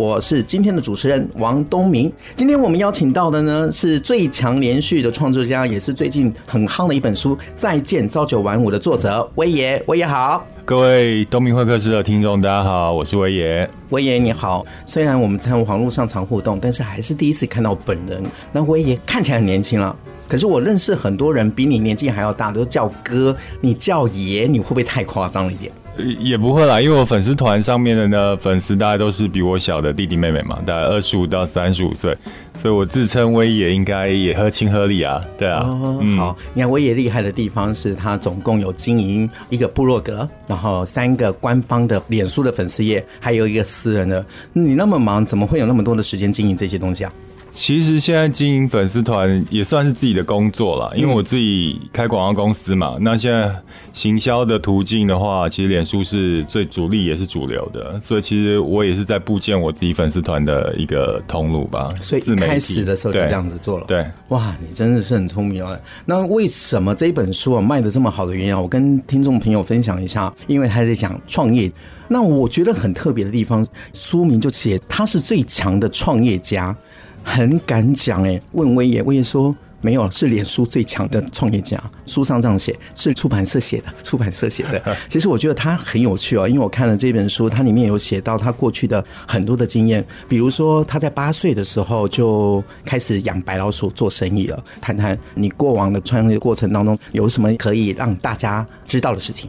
我是今天的主持人王东明。今天我们邀请到的呢，是最强连续的创作家，也是最近很夯的一本书《再见朝九晚五》的作者威爷。威爷好，各位东明会客室的听众，大家好，我是威爷。威爷你好，虽然我们在网络上常互动，但是还是第一次看到本人。那威爷看起来很年轻了，可是我认识很多人比你年纪还要大，都叫哥，你叫爷，你会不会太夸张了一点？也不会啦，因为我粉丝团上面的呢，粉丝大概都是比我小的弟弟妹妹嘛，大概二十五到三十五岁，所以我自称威爷应该也合情合理啊，对啊。哦、嗯，好，你看威爷厉害的地方是他总共有经营一个部落格，然后三个官方的脸书的粉丝页，还有一个私人的。你那么忙，怎么会有那么多的时间经营这些东西啊？其实现在经营粉丝团也算是自己的工作了，因为我自己开广告公司嘛。那现在行销的途径的话，其实脸书是最主力也是主流的，所以其实我也是在部建我自己粉丝团的一个通路吧。所以一开始的时候就这样子做了。对，哇，你真的是很聪明啊。那为什么这一本书啊卖的这么好的原因啊，我跟听众朋友分享一下，因为他在讲创业。那我觉得很特别的地方，书名就写他是最强的创业家。很敢讲哎，问威爷，威爷说没有，是脸书最强的创业家。书上这样写，是出版社写的，出版社写的。其实我觉得他很有趣哦，因为我看了这本书，它里面有写到他过去的很多的经验，比如说他在八岁的时候就开始养白老鼠做生意了。谈谈你过往的创业过程当中有什么可以让大家知道的事情？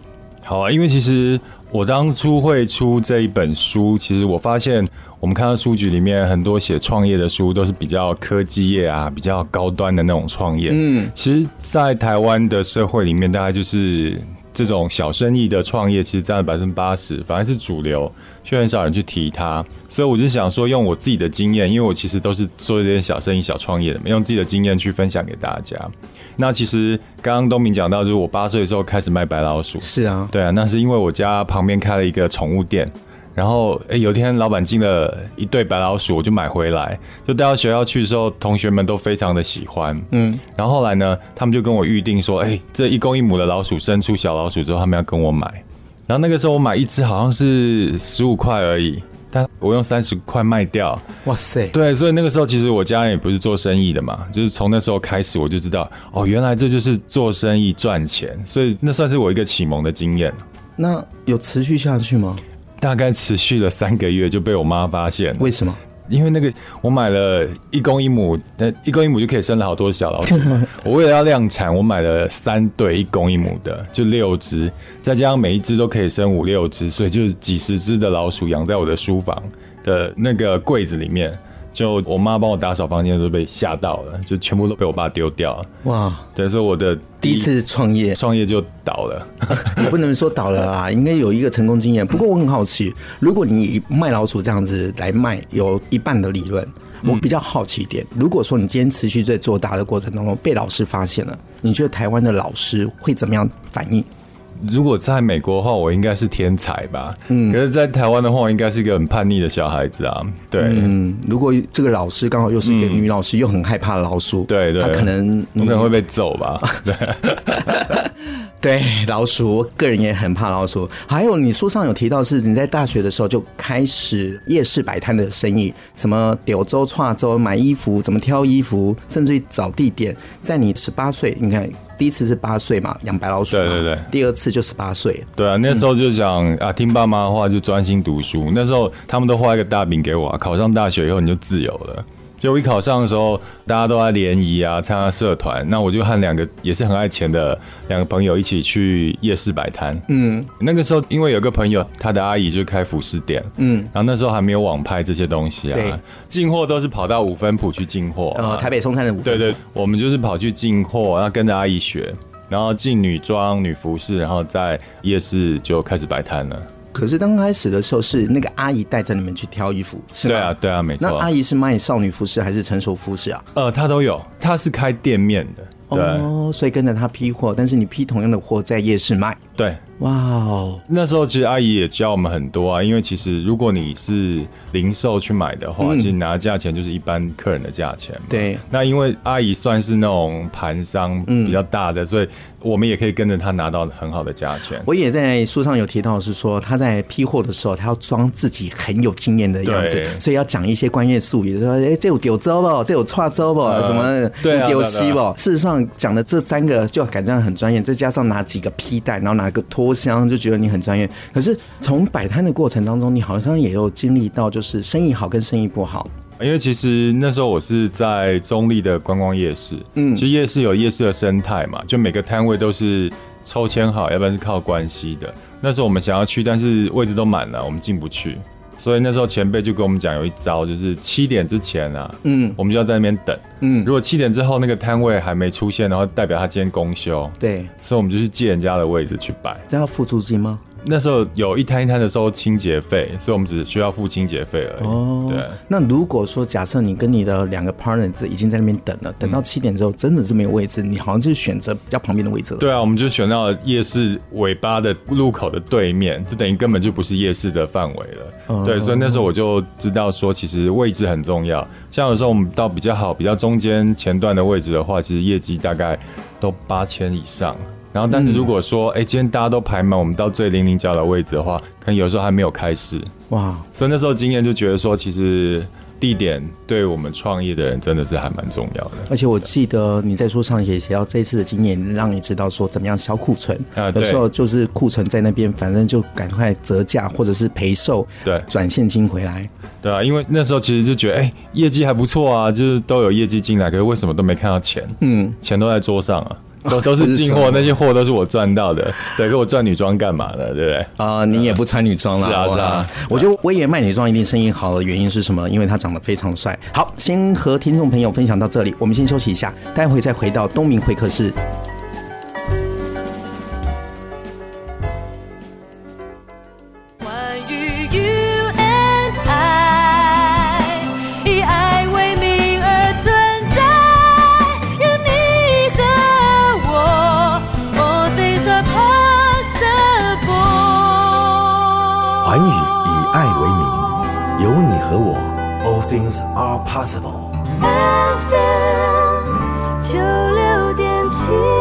好啊，因为其实。我当初会出这一本书，其实我发现，我们看到书局里面很多写创业的书，都是比较科技业啊，比较高端的那种创业。嗯，其实，在台湾的社会里面，大概就是。这种小生意的创业其实占了百分之八十，反而是主流，却很少人去提它。所以我就想说，用我自己的经验，因为我其实都是做一些小生意、小创业的，用自己的经验去分享给大家。那其实刚刚东明讲到，就是我八岁的时候开始卖白老鼠。是啊，对啊，那是因为我家旁边开了一个宠物店。然后，哎，有一天老板进了一对白老鼠，我就买回来，就带到学校去的时候，同学们都非常的喜欢。嗯，然后后来呢，他们就跟我预定说，哎，这一公一母的老鼠生出小老鼠之后，他们要跟我买。然后那个时候我买一只好像是十五块而已，但我用三十块卖掉。哇塞！对，所以那个时候其实我家人也不是做生意的嘛，就是从那时候开始我就知道，哦，原来这就是做生意赚钱，所以那算是我一个启蒙的经验。那有持续下去吗？大概持续了三个月就被我妈发现。为什么？因为那个我买了一公一母，那一公一母就可以生了好多小老鼠。我为了要量产，我买了三对一公一母的，就六只，再加上每一只都可以生五六只，所以就是几十只的老鼠养在我的书房的那个柜子里面。就我妈帮我打扫房间的时候被吓到了，就全部都被我爸丢掉了。哇！对，所以我的第一次创业，创业就倒了。你不能说倒了啊，应该有一个成功经验。不过我很好奇，如果你以卖老鼠这样子来卖，有一半的利润，我比较好奇一点。如果说你今天持续在做大的过程当中被老师发现了，你觉得台湾的老师会怎么样反应？如果在美国的话，我应该是天才吧。嗯，可是，在台湾的话，我应该是一个很叛逆的小孩子啊。对，嗯，如果这个老师刚好又是一个女老师，嗯、又很害怕老鼠，对对，他可能我可能会被揍吧。对。对老鼠，我个人也很怕老鼠。还有，你书上有提到是你在大学的时候就开始夜市摆摊的生意，什么柳州、串州买衣服，怎么挑衣服，甚至于找地点。在你十八岁，你看第一次是八岁嘛，养白老鼠，对对对，第二次就十八岁。对啊，那时候就想、嗯、啊，听爸妈的话，就专心读书。那时候他们都画一个大饼给我，啊考上大学以后你就自由了。就我一考上的时候，大家都在联谊啊，参加社团，那我就和两个也是很爱钱的两个朋友一起去夜市摆摊。嗯，那个时候因为有个朋友，他的阿姨就开服饰店。嗯，然后那时候还没有网拍这些东西啊，进货都是跑到五分埔去进货。呃，台北松山的五分埔。对对，我们就是跑去进货，然后跟着阿姨学，然后进女装、女服饰，然后在夜市就开始摆摊了。可是刚开始的时候是那个阿姨带着你们去挑衣服，是吗？对啊，对啊，没错。那阿姨是卖少女服饰还是成熟服饰啊？呃，她都有，她是开店面的，对。哦，所以跟着她批货，但是你批同样的货在夜市卖，对。哇哦！那时候其实阿姨也教我们很多啊，因为其实如果你是零售去买的话，嗯、其实拿价钱就是一般客人的价钱。对。那因为阿姨算是那种盘商比较大的，嗯、所以我们也可以跟着她拿到很好的价钱。我也在书上有提到，是说她在批货的时候，她要装自己很有经验的样子，所以要讲一些专业术语，说：“哎、欸，这有丢周不？这有串周不？什么丢西不？”事实上讲的这三个就感觉很专业，再加上拿几个批袋，然后拿个拖箱，就觉得你很专业。可是从摆摊的过程当中，你好像也有经历到，就是生意好跟生意不好。因为其实那时候我是在中立的观光夜市，嗯，其实夜市有夜市的生态嘛，就每个摊位都是抽签好，要不然是靠关系的。那时候我们想要去，但是位置都满了，我们进不去。所以那时候前辈就跟我们讲，有一招就是七点之前啊，嗯，我们就要在那边等，嗯，如果七点之后那个摊位还没出现，然后代表他今天公休，对，所以我们就去借人家的位置去摆。这要付租金吗？那时候有一摊一摊的收清洁费，所以我们只需要付清洁费而已。哦，对。那如果说假设你跟你的两个 partners 已经在那边等了，等到七点之后真的是没有位置，你好像就是选择比较旁边的位置了。对啊，我们就选到了夜市尾巴的路口的对面，就等于根本就不是夜市的范围了。哦，对，所以那时候我就知道说，其实位置很重要。像有时候我们到比较好、比较中间前段的位置的话，其实业绩大概都八千以上。然后，但是如果说，哎、嗯，今天大家都排满，我们到最零零角的位置的话，可能有时候还没有开始。哇！所以那时候经验就觉得说，其实地点对我们创业的人真的是还蛮重要的。而且我记得你在书上也写到，这一次的经验让你知道说，怎么样销库存。啊，有时候就是库存在那边，反正就赶快折价或者是赔售，对，转现金回来。对啊，因为那时候其实就觉得，哎，业绩还不错啊，就是都有业绩进来，可是为什么都没看到钱？嗯，钱都在桌上啊。都都是进货，那些货都是我赚到的。对，给我赚女装干嘛的？对不对？啊、呃，你也不穿女装了。是啊，是啊。我觉得威爷卖女装一定生意好的原因是什么？因为他长得非常帅。好，先和听众朋友分享到这里，我们先休息一下，待会再回到东明会客室。Things are possible. FM 九六点七。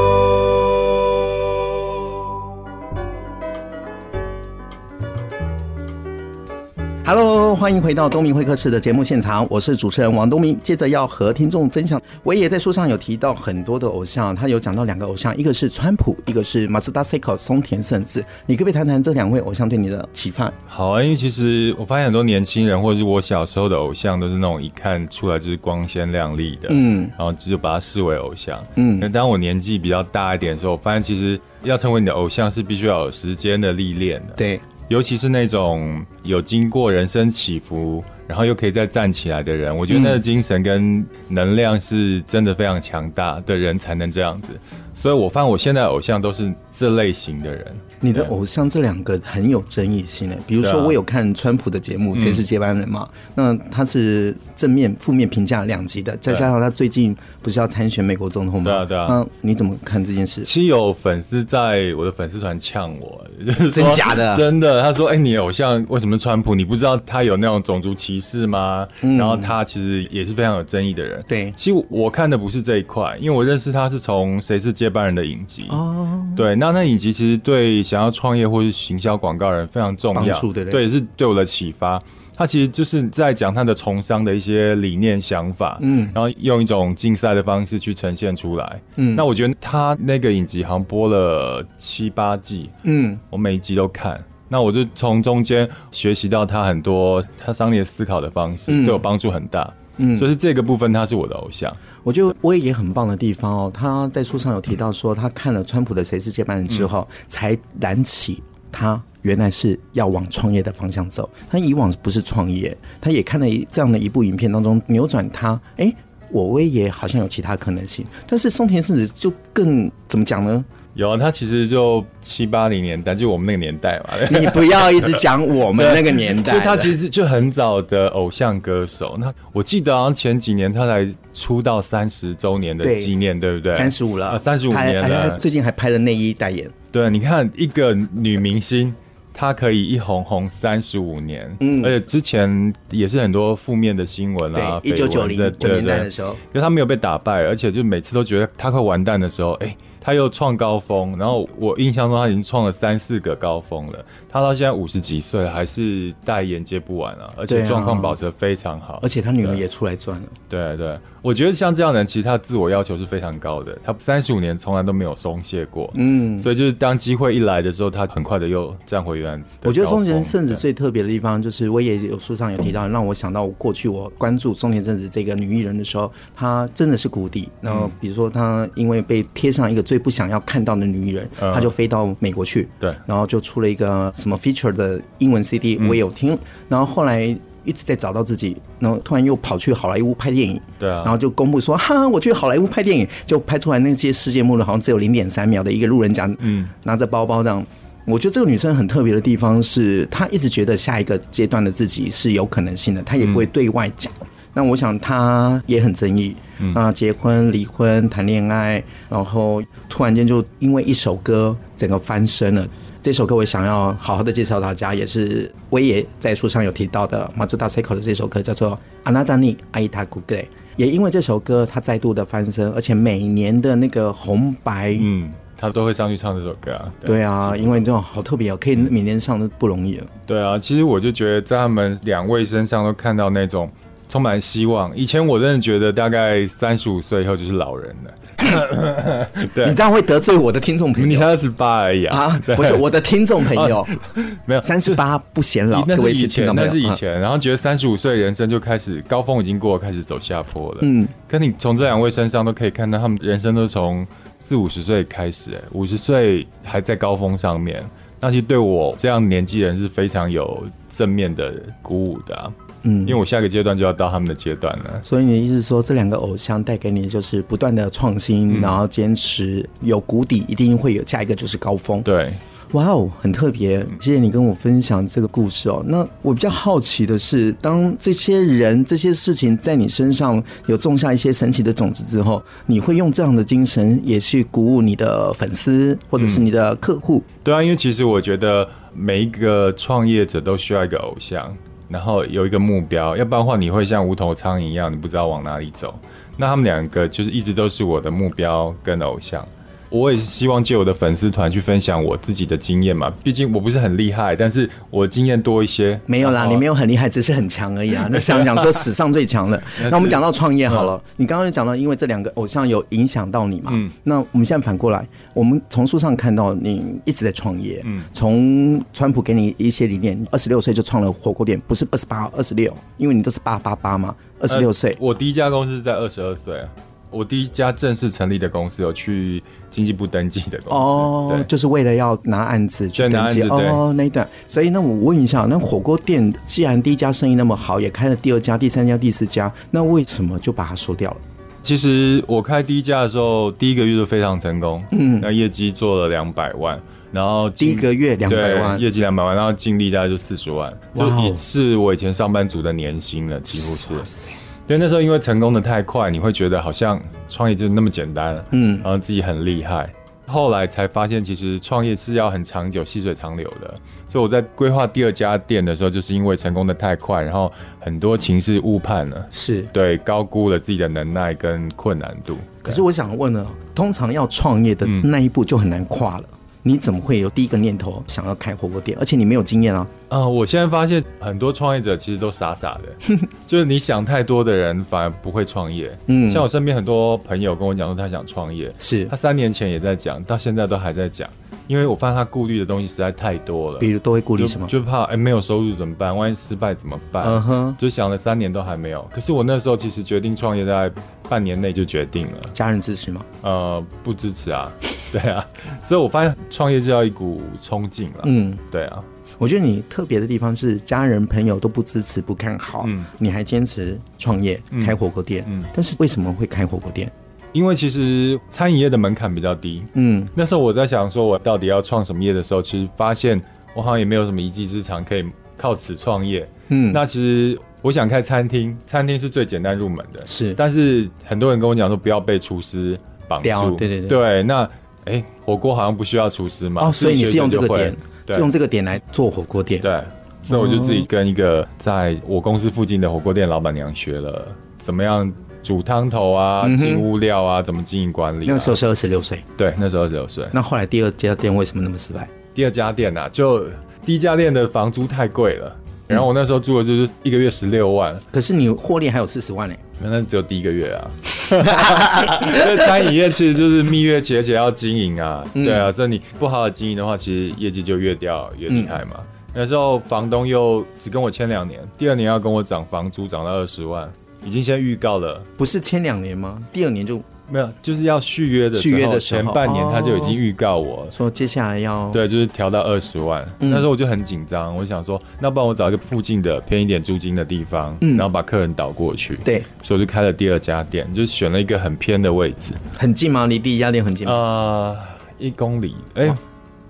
欢迎回到东明会客室的节目现场，我是主持人王东明。接着要和听众分享，我也在书上有提到很多的偶像，他有讲到两个偶像，一个是川普，一个是 Mazda CX 松田圣子。你可不可以谈谈这两位偶像对你的启发？好啊，因为其实我发现很多年轻人，或者是我小时候的偶像，都是那种一看出来就是光鲜亮丽的，嗯，然后就把他视为偶像，嗯。那当我年纪比较大一点的时候，我发现其实要成为你的偶像，是必须要有时间的历练的，对。尤其是那种有经过人生起伏，然后又可以再站起来的人，我觉得那个精神跟能量是真的非常强大的人才能这样子。所以我发现我现在偶像都是这类型的人。你的偶像这两个很有争议性诶，比如说我有看川普的节目《谁是接班人》嘛，那他是正面、负面评价两极的，再加上他最近不是要参选美国总统吗？对啊，对啊。那你怎么看这件事？其实有粉丝在我的粉丝团呛我，真假的？真的。他说：“哎，你偶像为什么是川普？你不知道他有那种种族歧视吗？然后他其实也是非常有争议的人。”对，其实我看的不是这一块，因为我认识他是从《谁是接班人》的影集哦。对，那那影集其实对想要创业或是行销广告人非常重要，对对，对，是对我的启发。他其实就是在讲他的从商的一些理念想法，嗯，然后用一种竞赛的方式去呈现出来，嗯。那我觉得他那个影集好像播了七八季，嗯，我每一集都看，那我就从中间学习到他很多他商业思考的方式，对我帮助很大，嗯。所以是这个部分，他是我的偶像。我觉得威也很棒的地方哦，他在书上有提到说，他看了川普的《谁是接班人》之后，才燃起他原来是要往创业的方向走。他以往不是创业，他也看了这样的一部影片当中扭转他。哎，我威也好像有其他可能性，但是松田圣子就更怎么讲呢？有啊，他其实就七八零年代，就我们那个年代嘛。你不要一直讲我们那个年代。所以他其实就很早的偶像歌手。那我记得好像前几年他才出道三十周年的纪念，对，对不对？三十五了，三十五年了。最近还拍了内衣代言。对，你看一个女明星，她可以一红红三十五年，嗯，而且之前也是很多负面的新闻啊，一九九零年代的时候，因为她没有被打败，而且就每次都觉得她快完蛋的时候，哎。他又创高峰，然后我印象中他已经创了三四个高峰了。他到现在五十几岁还是代言接不完啊，而且状况保持得非常好。而且他女儿也出来赚了。对对，我觉得像这样的人，其实他自我要求是非常高的。他三十五年从来都没有松懈过，嗯，所以就是当机会一来的时候，他很快的又站回原来。我觉得松田圣子最特别的地方，就是我也有书上有提到，让我想到过去我关注松田圣子这个女艺人的时候，她真的是谷底。然后比如说她因为被贴上一个最不想要看到的女艺人，她就飞到美国去，对，然后就出了一个什么 feature 的英文 CD，我也有听。然后后来一直在找到自己，然后突然又跑去好莱坞拍电影，对啊，然后就公布说哈，我去好莱坞拍电影，就拍出来那些世界末日好像只有零点三秒的一个路人甲，嗯，拿着包包这样。我觉得这个女生很特别的地方是，她一直觉得下一个阶段的自己是有可能性的，她也不会对外讲。那我想她也很争议。啊，结婚、离婚、谈恋爱，然后突然间就因为一首歌，整个翻身了。这首歌我想要好好的介绍大家，也是威爷在书上有提到的马自达 Seiko 的这首歌，叫做《あなたに会いたくて》。也因为这首歌，他再度的翻身，而且每年的那个红白，嗯，他都会上去唱这首歌啊。对，对啊，因为这种好特别哦，可以每年上都不容易了。对啊，其实我就觉得在他们两位身上都看到那种。 充满希望。以前我真的觉得，大概三十五岁以后就是老人了。对，你这样会得罪我的听众朋友。你才二十八而已啊！不是我的听众朋友，没有三十八不显老。那是以前，那是以前。然后觉得三十五岁人生就开始高峰已经过了，开始走下坡了。嗯，可你从这两位身上都可以看到，他们人生都从四五十岁开始，哎，五十岁还在高峰上面。那其实对我这样年纪人是非常有正面的鼓舞的啊。嗯，因为我下个阶段就要到他们的阶段了，所以你的意思是说，这两个偶像带给你就是不断的创新，嗯、然后坚持，有谷底一定会有下一个就是高峰。对，哇哦，很特别，谢谢你跟我分享这个故事哦。那我比较好奇的是，当这些人这些事情在你身上有种下一些神奇的种子之后，你会用这样的精神也去鼓舞你的粉丝或者是你的客户？嗯、对啊，因为其实我觉得每一个创业者都需要一个偶像。然后有一个目标，要不然的话你会像无头苍蝇一样，你不知道往哪里走。那他们两个就是一直都是我的目标跟偶像。我也是希望借我的粉丝团去分享我自己的经验嘛，毕竟我不是很厉害，但是我经验多一些。没有啦，你没有很厉害，只是很强而已啊。那想讲说史上最强的，那我们讲到创业好了。嗯、你刚刚就讲到，因为这两个偶像有影响到你嘛。嗯。那我们现在反过来，我们从书上看到你一直在创业。嗯。从川普给你一些理念，二十六岁就创了火锅店，不是二十八、二十六，因为你都是八八八嘛。二十六岁，我第一家公司是在二十二岁啊。我第一家正式成立的公司有去经济部登记的公司哦，对。就是为了要拿案子去登记。哦，那一段。所以那我问一下，那火锅店既然第一家生意那么好，也开了第二家、第三家、第四家，那为什么就把它收掉了？其实我开第一家的时候，第一个月就非常成功，嗯，那业绩做了两百万，然后第一个月两百万，业绩两百万，然后净利大概就四十万，就也是我以前上班族的年薪了，几乎是。因为那时候因为成功的太快，你会觉得好像创业就那么简单，嗯，然后自己很厉害。后来才发现，其实创业是要很长久、细水长流的。所以我在规划第二家店的时候，就是因为成功的太快，然后很多情势误判了，是对高估了自己的能耐跟困难度。可是我想问呢，通常要创业的那一步就很难跨了。嗯你怎么会有第一个念头想要开火锅店？而且你没有经验啊！啊、呃，我现在发现很多创业者其实都傻傻的，就是你想太多的人反而不会创业。嗯，像我身边很多朋友跟我讲说他想创业，是他三年前也在讲，到现在都还在讲。因为我发现他顾虑的东西实在太多了，比如都会顾虑什么？就，就怕哎、欸、没有收入怎么办？万一失败怎么办？嗯哼，就想了三年都还没有。可是我那时候其实决定创业，在半年内就决定了。家人支持吗？呃，不支持啊。对啊，所以我发现创业就要一股冲劲了。嗯，对啊。我觉得你特别的地方是家人朋友都不支持、不看好，嗯，你还坚持创业开火锅店。嗯，但是为什么会开火锅店？因为其实餐饮业的门槛比较低，嗯，那时候我在想说，我到底要创什么业的时候，其实发现我好像也没有什么一技之长可以靠此创业，嗯，那其实我想开餐厅，餐厅是最简单入门的，是，但是很多人跟我讲说不要被厨师绑住，对对对，对，那哎、欸，火锅好像不需要厨师嘛，哦，所以你是用这个点，对用这个点来做火锅店，对，所以我就自己跟一个在我公司附近的火锅店老板娘学了怎么样。煮汤头啊，进物料啊，怎么经营管理、啊？那时候是二十六岁，对，那时候二十六岁。那后来第二家店为什么那么失败？第二家店啊，就第一家店的房租太贵了，然后我那时候住的就是一个月十六万、嗯，可是你获利还有四十万呢、欸，那只有第一个月啊。这餐饮业其实就是蜜月期，而且要经营啊，嗯、对啊，所以你不好好经营的话，其实业绩就越掉越厉害嘛。嗯、那时候房东又只跟我签两年，第二年要跟我涨房租，涨到二十万。已经先预告了，不是签两年吗？第二年就没有，就是要续约的时候，续约的前半年他就已经预告我说接下来要对，就是调到二十万。嗯、那时候我就很紧张，我想说，那不然我找一个附近的便宜点租金的地方，嗯、然后把客人导过去。对，所以我就开了第二家店，就选了一个很偏的位置，很近吗？离第一家店很近吗？呃，一公里。哎、欸，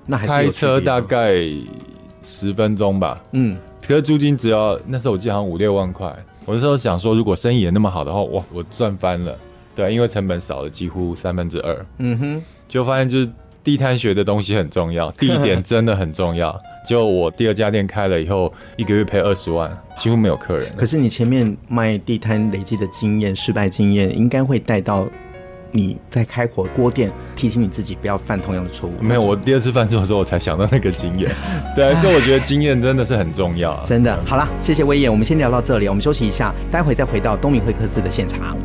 那还是开车大概十分钟吧。嗯，可是租金只要那时候我记得好像五六万块。我那时候想说，如果生意也那么好的话，哇，我赚翻了，对，因为成本少了几乎三分之二。嗯哼，就发现就是地摊学的东西很重要，地点真的很重要。结果我第二家店开了以后，一个月赔二十万，几乎没有客人。可是你前面卖地摊累积的经验、失败经验，应该会带到。你在开火锅店，提醒你自己不要犯同样的错误。没有，我第二次犯错的时候，我才想到那个经验。对，所以我觉得经验真的是很重要。真的，好了，谢谢威爷，我们先聊到这里，我们休息一下，待会再回到东明会客室的现场。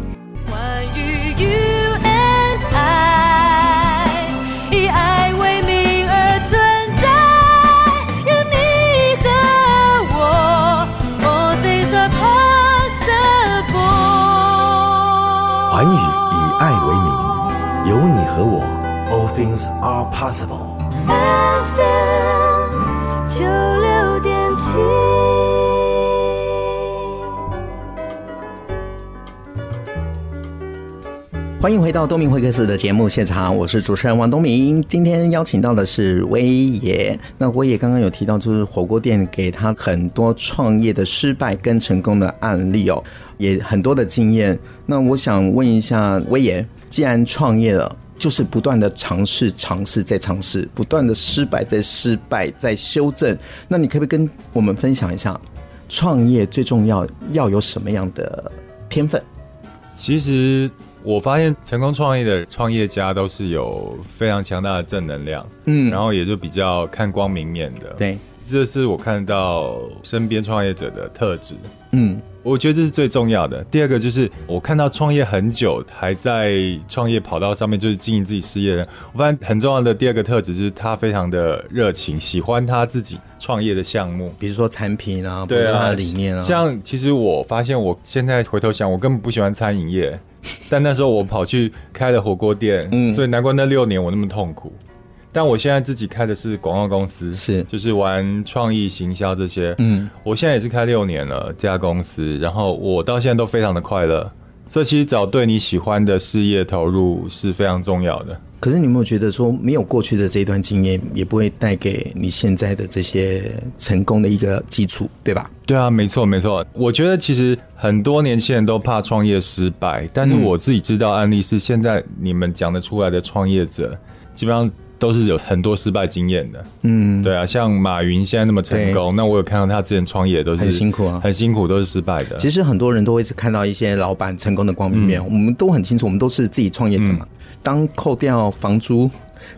possible。FM 九六点七，欢迎回到东明会客室的节目现场，我是主持人王东明。今天邀请到的是威爷。那威爷刚刚有提到，就是火锅店给他很多创业的失败跟成功的案例哦，也很多的经验。那我想问一下威爷，既然创业了。就是不断的尝试，尝试再尝试，不断的失败再失败再修正。那你可不可以跟我们分享一下，创业最重要要有什么样的天分？其实我发现成功创业的创业家都是有非常强大的正能量，嗯，然后也就比较看光明面的。对，这是我看到身边创业者的特质。嗯。我觉得这是最重要的。第二个就是我看到创业很久还在创业跑道上面，就是经营自己事业的人。我发现很重要的第二个特质就是他非常的热情，喜欢他自己创业的项目，比如说产品啊，对啊，他的理念啊。像其实我发现，我现在回头想，我根本不喜欢餐饮业，但那时候我跑去开了火锅店，嗯，所以难怪那六年我那么痛苦。但我现在自己开的是广告公司，是就是玩创意行销这些。嗯，我现在也是开六年了这家公司，然后我到现在都非常的快乐。所以其实找对你喜欢的事业投入是非常重要的。可是你有没有觉得说，没有过去的这一段经验，也不会带给你现在的这些成功的一个基础，对吧？对啊，没错没错。我觉得其实很多年轻人都怕创业失败，但是我自己知道案例是，现在你们讲得出来的创业者，基本上。都是有很多失败经验的，嗯，对啊，像马云现在那么成功，那我有看到他之前创业都是很辛苦啊，很辛苦，都是失败的。其实很多人都会看到一些老板成功的光明面，我们都很清楚，我们都是自己创业的嘛。当扣掉房租、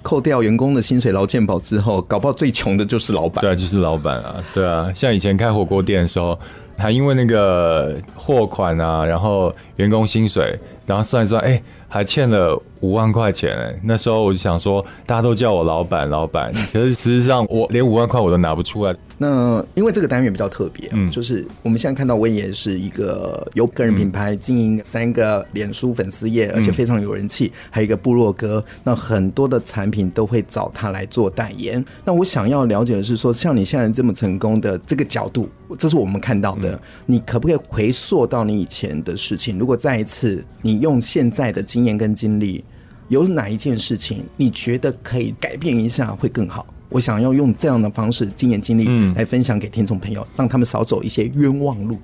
扣掉员工的薪水、劳健保之后，搞不好最穷的就是老板。对，就是老板啊，对啊。像以前开火锅店的时候，还因为那个货款啊，然后员工薪水，然后算一算，哎。还欠了五万块钱、那时候我就想说，大家都叫我老板老板，可是实际上我连五万块我都拿不出来。那因为这个单元比较特别，嗯，就是我们现在看到威爷是一个有个人品牌经营三个脸书粉丝页，而且非常有人气，还有一个部落格，那很多的产品都会找他来做代言。那我想要了解的是说，像你现在这么成功的这个角度，这是我们看到的，你可不可以回溯到你以前的事情？如果再一次，你用现在的经验跟经历，有哪一件事情你觉得可以改变一下会更好？我想要用这样的方式，经验经历来分享给听众朋友，让他们少走一些冤枉路。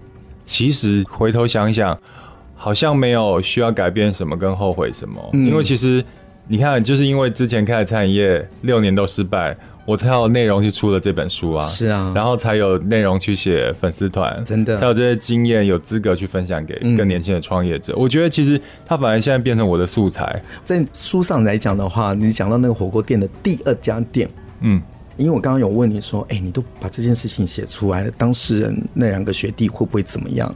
其实回头想一想，好像没有需要改变什么跟后悔什么，因为其实你看，就是因为之前开的餐饮业六年都失败。我才有内容去出了这本书啊，是啊，然后才有内容去写粉丝团，真的，才有这些经验，有资格去分享给更年轻的创业者。嗯、我觉得其实他反而现在变成我的素材。在书上来讲的话，你讲到那个火锅店的第二家店，嗯，因为我刚刚有问你说，哎、欸，你都把这件事情写出来了，当事人那两个学弟会不会怎么样？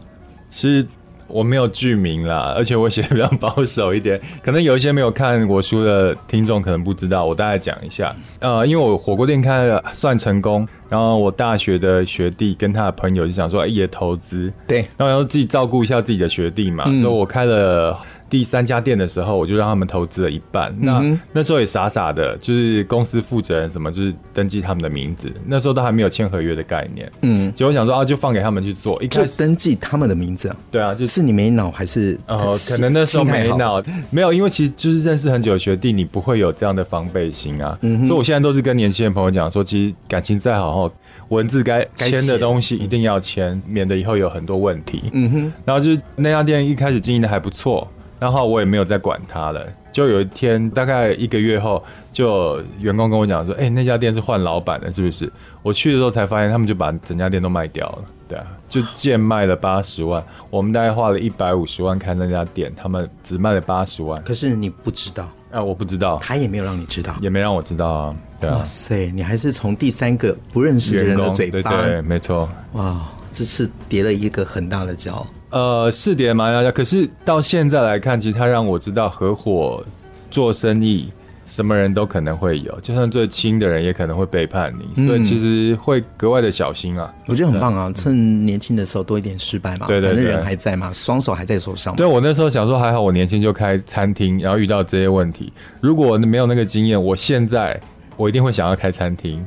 其实。我没有剧名啦，而且我写的比较保守一点，可能有一些没有看我书的听众可能不知道，我大概讲一下。呃，因为我火锅店开了算成功，然后我大学的学弟跟他的朋友就想说，哎，也投资，对，然后要自己照顾一下自己的学弟嘛，嗯、所以我开了。第三家店的时候，我就让他们投资了一半。那、嗯、那时候也傻傻的，就是公司负责人什么，就是登记他们的名字。那时候都还没有签合约的概念。嗯，结果想说啊，就放给他们去做。一开始登记他们的名字啊？对啊，就是是你没脑还是？哦，可能那时候没脑，没有，因为其实就是认识很久的学弟，你不会有这样的防备心啊。嗯，所以我现在都是跟年轻的朋友讲说，其实感情再好，文字该签的东西一定要签，免得以后有很多问题。嗯哼，然后就是那家店一开始经营的还不错。然后我也没有再管他了。就有一天，大概一个月后，就员工跟我讲说：“哎、欸，那家店是换老板了，是不是？”我去的时候才发现，他们就把整家店都卖掉了。对啊，就贱卖了八十万。我们大概花了一百五十万开那家店，他们只卖了八十万。可是你不知道啊？我不知道，他也没有让你知道，也没让我知道啊。对啊。哇塞，你还是从第三个不认识的人的嘴巴，对，对，没错。哇，这次跌了一个很大的跤。呃，是点蛮大家，可是到现在来看，其实他让我知道合伙做生意，什么人都可能会有，就算最亲的人也可能会背叛你，所以其实会格外的小心啊。我觉得很棒啊，趁年轻的时候多一点失败嘛，对对对，反正人还在嘛，双手还在手上。对，我那时候想说，还好我年轻就开餐厅，然后遇到这些问题，如果没有那个经验，我现在我一定会想要开餐厅。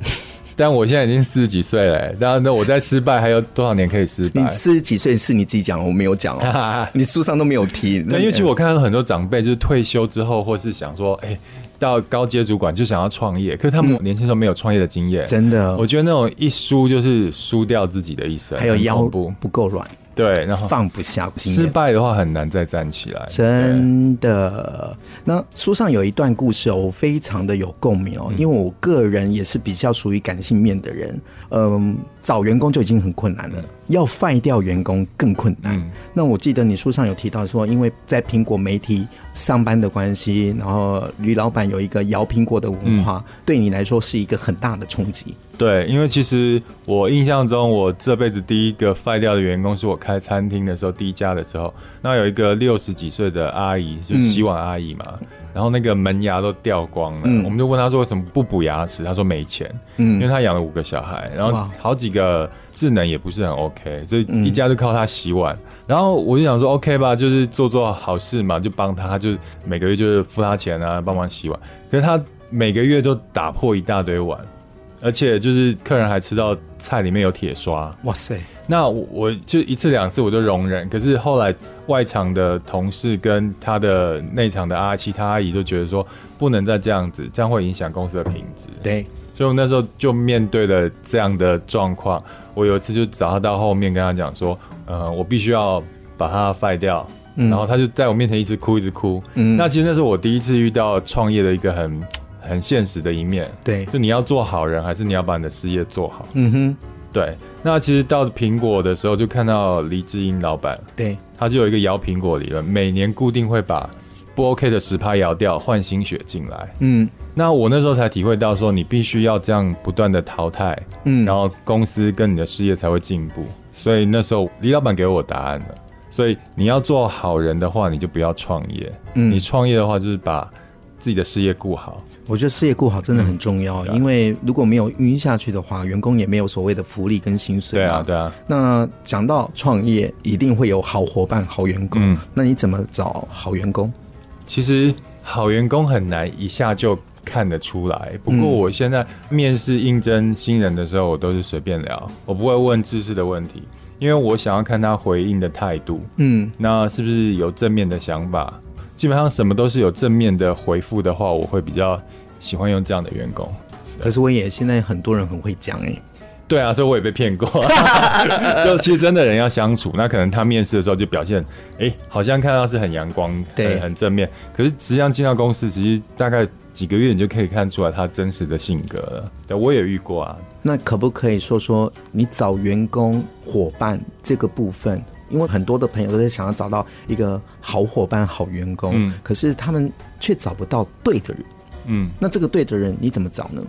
但我现在已经四十几岁了，然后，那我在失败还有多少年可以失败？你四十几岁是你自己讲，我没有讲哦，你书上都没有提。那因为其实我看到很多长辈，就是退休之后，或是想说，哎、欸，到高阶主管就想要创业，可是他们年轻时候没有创业的经验，真的，我觉得那种一输就是输掉自己的一生，还有腰部不够软。对，然后放不下，失败的话很难再站起来。真的，那书上有一段故事哦，我非常的有共鸣哦，因为我个人也是比较属于感性面的人，嗯。找员工就已经很困难了，要废掉员工更困难。嗯、那我记得你书上有提到说，因为在苹果媒体上班的关系，然后吕老板有一个摇苹果的文化，嗯、对你来说是一个很大的冲击。对，因为其实我印象中，我这辈子第一个废掉的员工是我开餐厅的时候，第一家的时候，那有一个六十几岁的阿姨，就是洗碗阿姨嘛。嗯然后那个门牙都掉光了，嗯、我们就问她说为什么不补牙齿？她说没钱，嗯，因为她养了五个小孩，然后好几个智能也不是很 OK，所以一家就靠她洗碗。嗯、然后我就想说 OK 吧，就是做做好事嘛，就帮他，他就每个月就是付她钱啊，帮忙洗碗。可是她每个月都打破一大堆碗。而且就是客人还吃到菜里面有铁刷，哇塞！那我我就一次两次我就容忍，可是后来外场的同事跟他的内场的阿七他阿姨都觉得说不能再这样子，这样会影响公司的品质。对，所以我那时候就面对了这样的状况。我有一次就找他到后面跟他讲说，呃，我必须要把它废掉。嗯、然后他就在我面前一直哭一直哭。嗯，那其实那是我第一次遇到创业的一个很。很现实的一面，对，就你要做好人，还是你要把你的事业做好？嗯哼，对。那其实到苹果的时候，就看到黎智英老板，对，他就有一个摇苹果理论，每年固定会把不 OK 的十趴摇掉，换新血进来。嗯，那我那时候才体会到，说你必须要这样不断的淘汰，嗯，然后公司跟你的事业才会进步。所以那时候李老板给我答案了。所以你要做好人的话，你就不要创业。嗯，你创业的话，就是把自己的事业顾好。我觉得事业顾好真的很重要，嗯、因为如果没有运营下去的话，员工也没有所谓的福利跟薪水。对啊，对啊。那讲到创业，一定会有好伙伴、好员工。嗯、那你怎么找好员工？其实好员工很难一下就看得出来。不过我现在面试应征新人的时候，我都是随便聊，我不会问知识的问题。因为我想要看他回应的态度，嗯，那是不是有正面的想法？基本上什么都是有正面的回复的话，我会比较喜欢用这样的员工。可是我也现在很多人很会讲哎、欸，对啊，所以我也被骗过。就其实真的人要相处，那可能他面试的时候就表现，哎、欸，好像看到是很阳光，对，很正面。可是实际上进到公司，其实大概。几个月你就可以看出来他真实的性格了。对，我也遇过啊。那可不可以说说你找员工伙伴这个部分？因为很多的朋友都在想要找到一个好伙伴、好员工，嗯，可是他们却找不到对的人。嗯，那这个对的人你怎么找呢？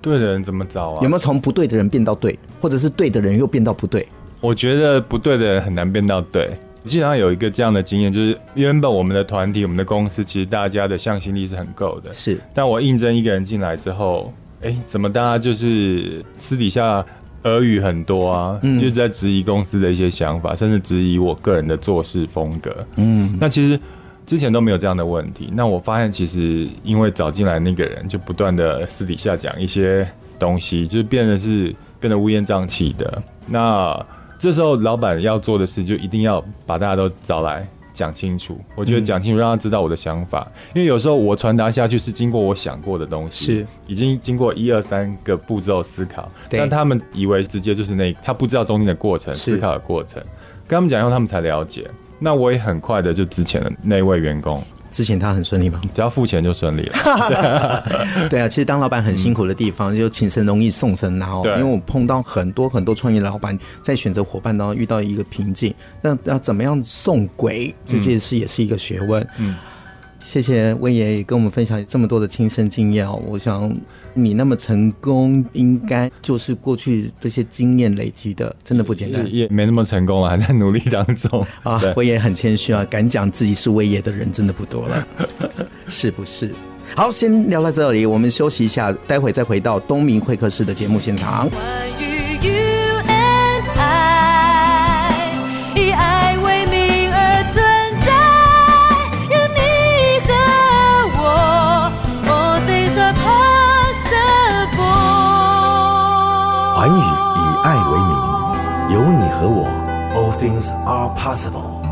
对的人怎么找啊？有没有从不对的人变到对，或者是对的人又变到不对？我觉得不对的人很难变到对。经常有一个这样的经验，就是原本我们的团体、我们的公司，其实大家的向心力是很够的。是，但我应征一个人进来之后，哎，怎么大家就是私底下耳语很多啊？嗯，就在质疑公司的一些想法，甚至质疑我个人的做事风格。嗯，那其实之前都没有这样的问题。那我发现，其实因为找进来那个人，就不断的私底下讲一些东西，就是变得是变得乌烟瘴气的。那这时候，老板要做的事就一定要把大家都找来讲清楚。我觉得讲清楚，让他知道我的想法。因为有时候我传达下去是经过我想过的东西，是已经经过一二三个步骤思考。但他们以为直接就是那，他不知道中间的过程，思考的过程。跟他们讲以后，他们才了解。那我也很快的就之前的那位员工。之前他很顺利吗？只要付钱就顺利了。对啊，其实当老板很辛苦的地方，嗯、就请神容易送神难哦。因为我碰到很多很多创业老板在选择伙伴当中遇到一个瓶颈，那要怎么样送鬼这件事也是一个学问。嗯。嗯谢谢崴爷也跟我们分享这么多的亲身经验哦，我想你那么成功，应该就是过去这些经验累积的，真的不简单。也没那么成功啊，还在努力当中 啊。崴爷很谦虚啊，敢讲自己是威爷的人真的不多了，是不是？好，先聊到这里，我们休息一下，待会再回到东明会客室的节目现场。寰宇以爱为名，有你和我，All things are possible。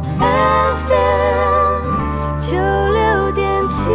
FM 九六点七，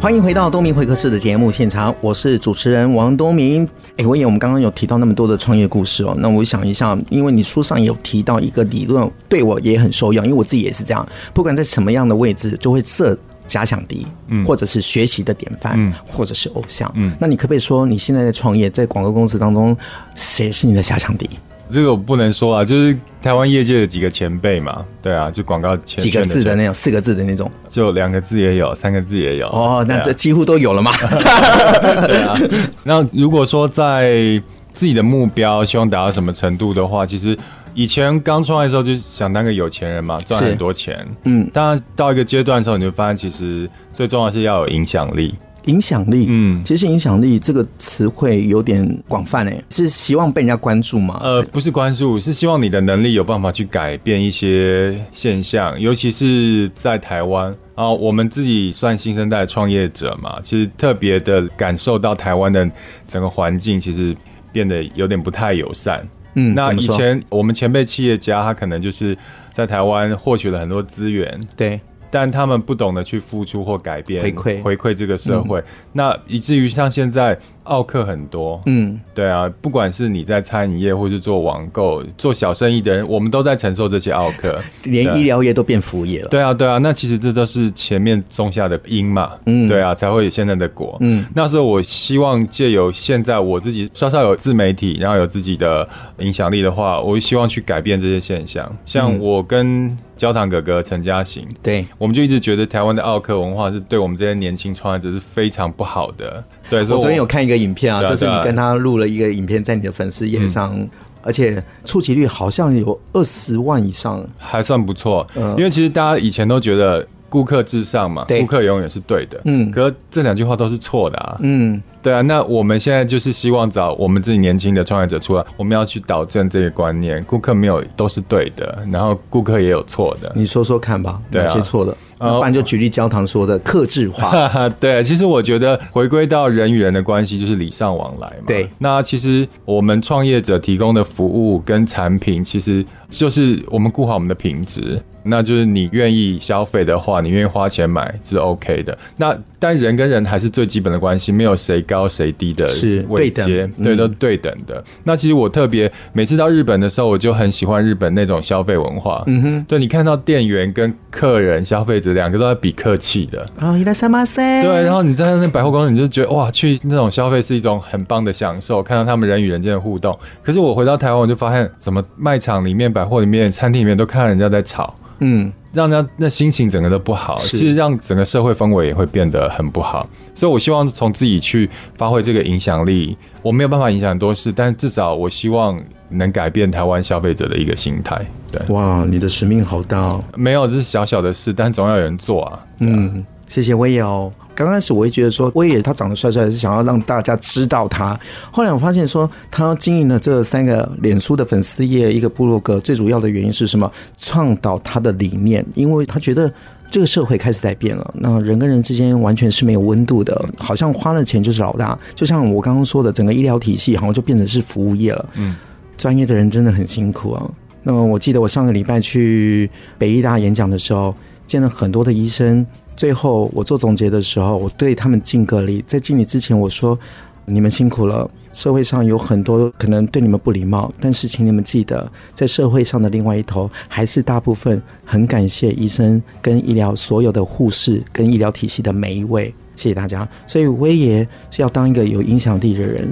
欢迎回到东明会客室的节目现场，我是主持人王东明。哎，我也，我们刚刚有提到那么多的创业故事哦，那我想一下，因为你书上有提到一个理论，对我也很受用，因为我自己也是这样，不管在什么样的位置，就会设。假想敌，嗯，或者是学习的典范，嗯，或者是偶像，嗯，那你可不可以说，你现在在创业，在广告公司当中，谁是你的假想敌？这个我不能说啊，就是台湾业界的几个前辈嘛，对啊，就广告前几个字的那种，四个字的那种，就两个字也有，三个字也有，哦，那这几乎都有了嘛。对啊，那如果说在自己的目标希望达到什么程度的话，其实。以前刚创业的时候就想当个有钱人嘛，赚很多钱。嗯，当然到一个阶段的时候，你就发现其实最重要是要有影响力。影响力，嗯，其实影响力这个词汇有点广泛诶，是希望被人家关注吗？呃，不是关注，是希望你的能力有办法去改变一些现象，尤其是在台湾啊，我们自己算新生代创业者嘛，其实特别的感受到台湾的整个环境其实变得有点不太友善。嗯，那以前我们前辈企业家，他可能就是在台湾获取了很多资源，对。但他们不懂得去付出或改变回馈回馈这个社会，嗯、那以至于像现在奥客很多，嗯，对啊，不管是你在餐饮业或是做网购、做小生意的人，我们都在承受这些奥客，连医疗业都变服务业了。对啊，对啊，那其实这都是前面种下的因嘛，嗯，对啊，才会有现在的果。嗯，那时候我希望借由现在我自己稍稍有自媒体，然后有自己的影响力的话，我希望去改变这些现象。像我跟焦糖哥哥陈嘉行，对。我们就一直觉得台湾的奥客文化是对我们这些年轻创业者是非常不好的。对，我，我昨天有看一个影片啊，就是你跟他录了一个影片，在你的粉丝页上而且触及率好像有二十万以上，还算不错。嗯，因为其实大家以前都觉得顾客至上嘛，顾客永远是对的。嗯，可是这两句话都是错的啊。嗯。对啊，那我们现在就是希望找我们自己年轻的创业者出来，我们要去导正这个观念，顾客没有都是对的，然后顾客也有错的。你说说看吧，哪些错的？不然就举例焦糖说的克制化。对，其实我觉得回归到人与人的关系就是礼尚往来嘛。对，那其实我们创业者提供的服务跟产品，其实就是我们顾好我们的品质，那就是你愿意消费的话，你愿意花钱买是 OK 的。那但人跟人还是最基本的关系，没有谁高谁低的位阶，对，对，都对等的。嗯、那其实我特别每次到日本的时候，我就很喜欢日本那种消费文化。嗯哼，对，你看到店员跟客人、消费者。两个都在比客气的哦，伊拉萨马塞。对，然后你在那百货公司，你就觉得哇，去那种消费是一种很棒的享受，看到他们人与人间的互动。可是我回到台湾，我就发现，怎么卖场里面、百货里面、餐厅里面都看到人家在吵，嗯，让人家那心情整个都不好，其实让整个社会氛围也会变得很不好。所以我希望从自己去发挥这个影响力。我没有办法影响很多事，但是至少我希望能改变台湾消费者的一个心态。对，哇，你的使命好大哦！没有，这是小小的事，但总要有人做啊。啊嗯，谢谢威爷哦。刚开始我会觉得说威也他长得帅帅，是想要让大家知道他。后来我发现说他经营了这三个脸书的粉丝页，一个部落格，最主要的原因是什么？倡导他的理念，因为他觉得。这个社会开始在变了，那人跟人之间完全是没有温度的，好像花了钱就是老大。就像我刚刚说的，整个医疗体系好像就变成是服务业了。嗯，专业的人真的很辛苦啊。那么我记得我上个礼拜去北医大演讲的时候，见了很多的医生。最后我做总结的时候，我对他们敬个礼。在敬礼之前，我说。你们辛苦了。社会上有很多可能对你们不礼貌，但是请你们记得，在社会上的另外一头，还是大部分很感谢医生跟医疗所有的护士跟医疗体系的每一位，谢谢大家。所以威爷是要当一个有影响力的人，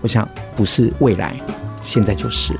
我想不是未来，现在就是。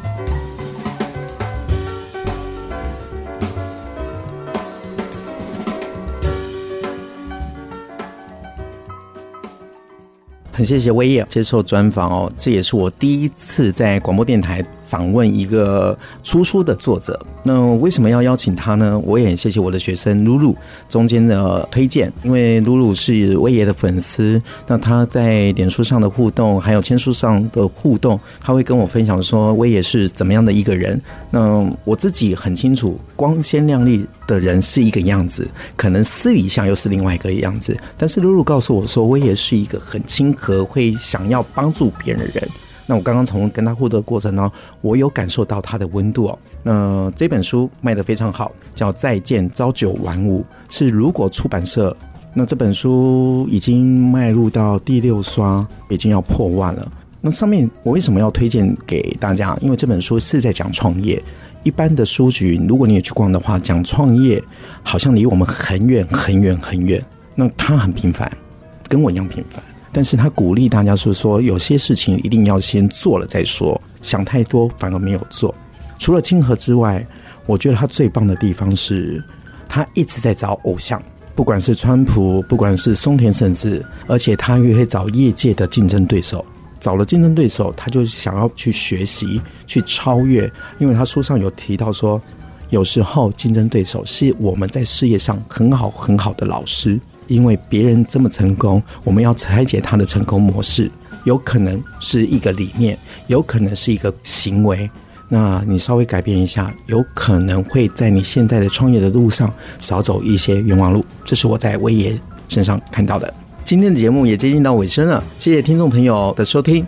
很谢谢威爷接受专访哦，这也是我第一次在广播电台访问一个出书的作者。那为什么要邀请他呢？我也谢谢我的学生露露中间的推荐，因为露露是威爷的粉丝，那他在脸书上的互动，还有签书上的互动，他会跟我分享说威爷是怎么样的一个人。那我自己很清楚，光鲜亮丽的人是一个样子，可能私底下又是另外一个样子。但是露露告诉我说，威爷是一个很亲和，会想要帮助别人的人。那我刚刚从跟他互动过程呢，我有感受到他的温度哦。那这本书卖得非常好，叫《再见朝九晚五》，是如果出版社。那这本书已经迈入到第六刷，已经要破万了。那上面我为什么要推荐给大家？因为这本书是在讲创业。一般的书局，如果你也去逛的话，讲创业好像离我们很远很远很远。那他很平凡，跟我一样平凡。但是他鼓励大家说说，有些事情一定要先做了再说，想太多反而没有做。除了亲和之外，我觉得他最棒的地方是，他一直在找偶像，不管是川普，不管是松田圣子，而且他也会找业界的竞争对手。找了竞争对手，他就想要去学习、去超越，因为他书上有提到说，有时候竞争对手是我们在事业上很好很好的老师。因为别人这么成功，我们要拆解他的成功模式，有可能是一个理念，有可能是一个行为。那你稍微改变一下，有可能会在你现在的创业的路上少走一些冤枉路。这是我在威爷身上看到的。今天的节目也接近到尾声了，谢谢听众朋友的收听。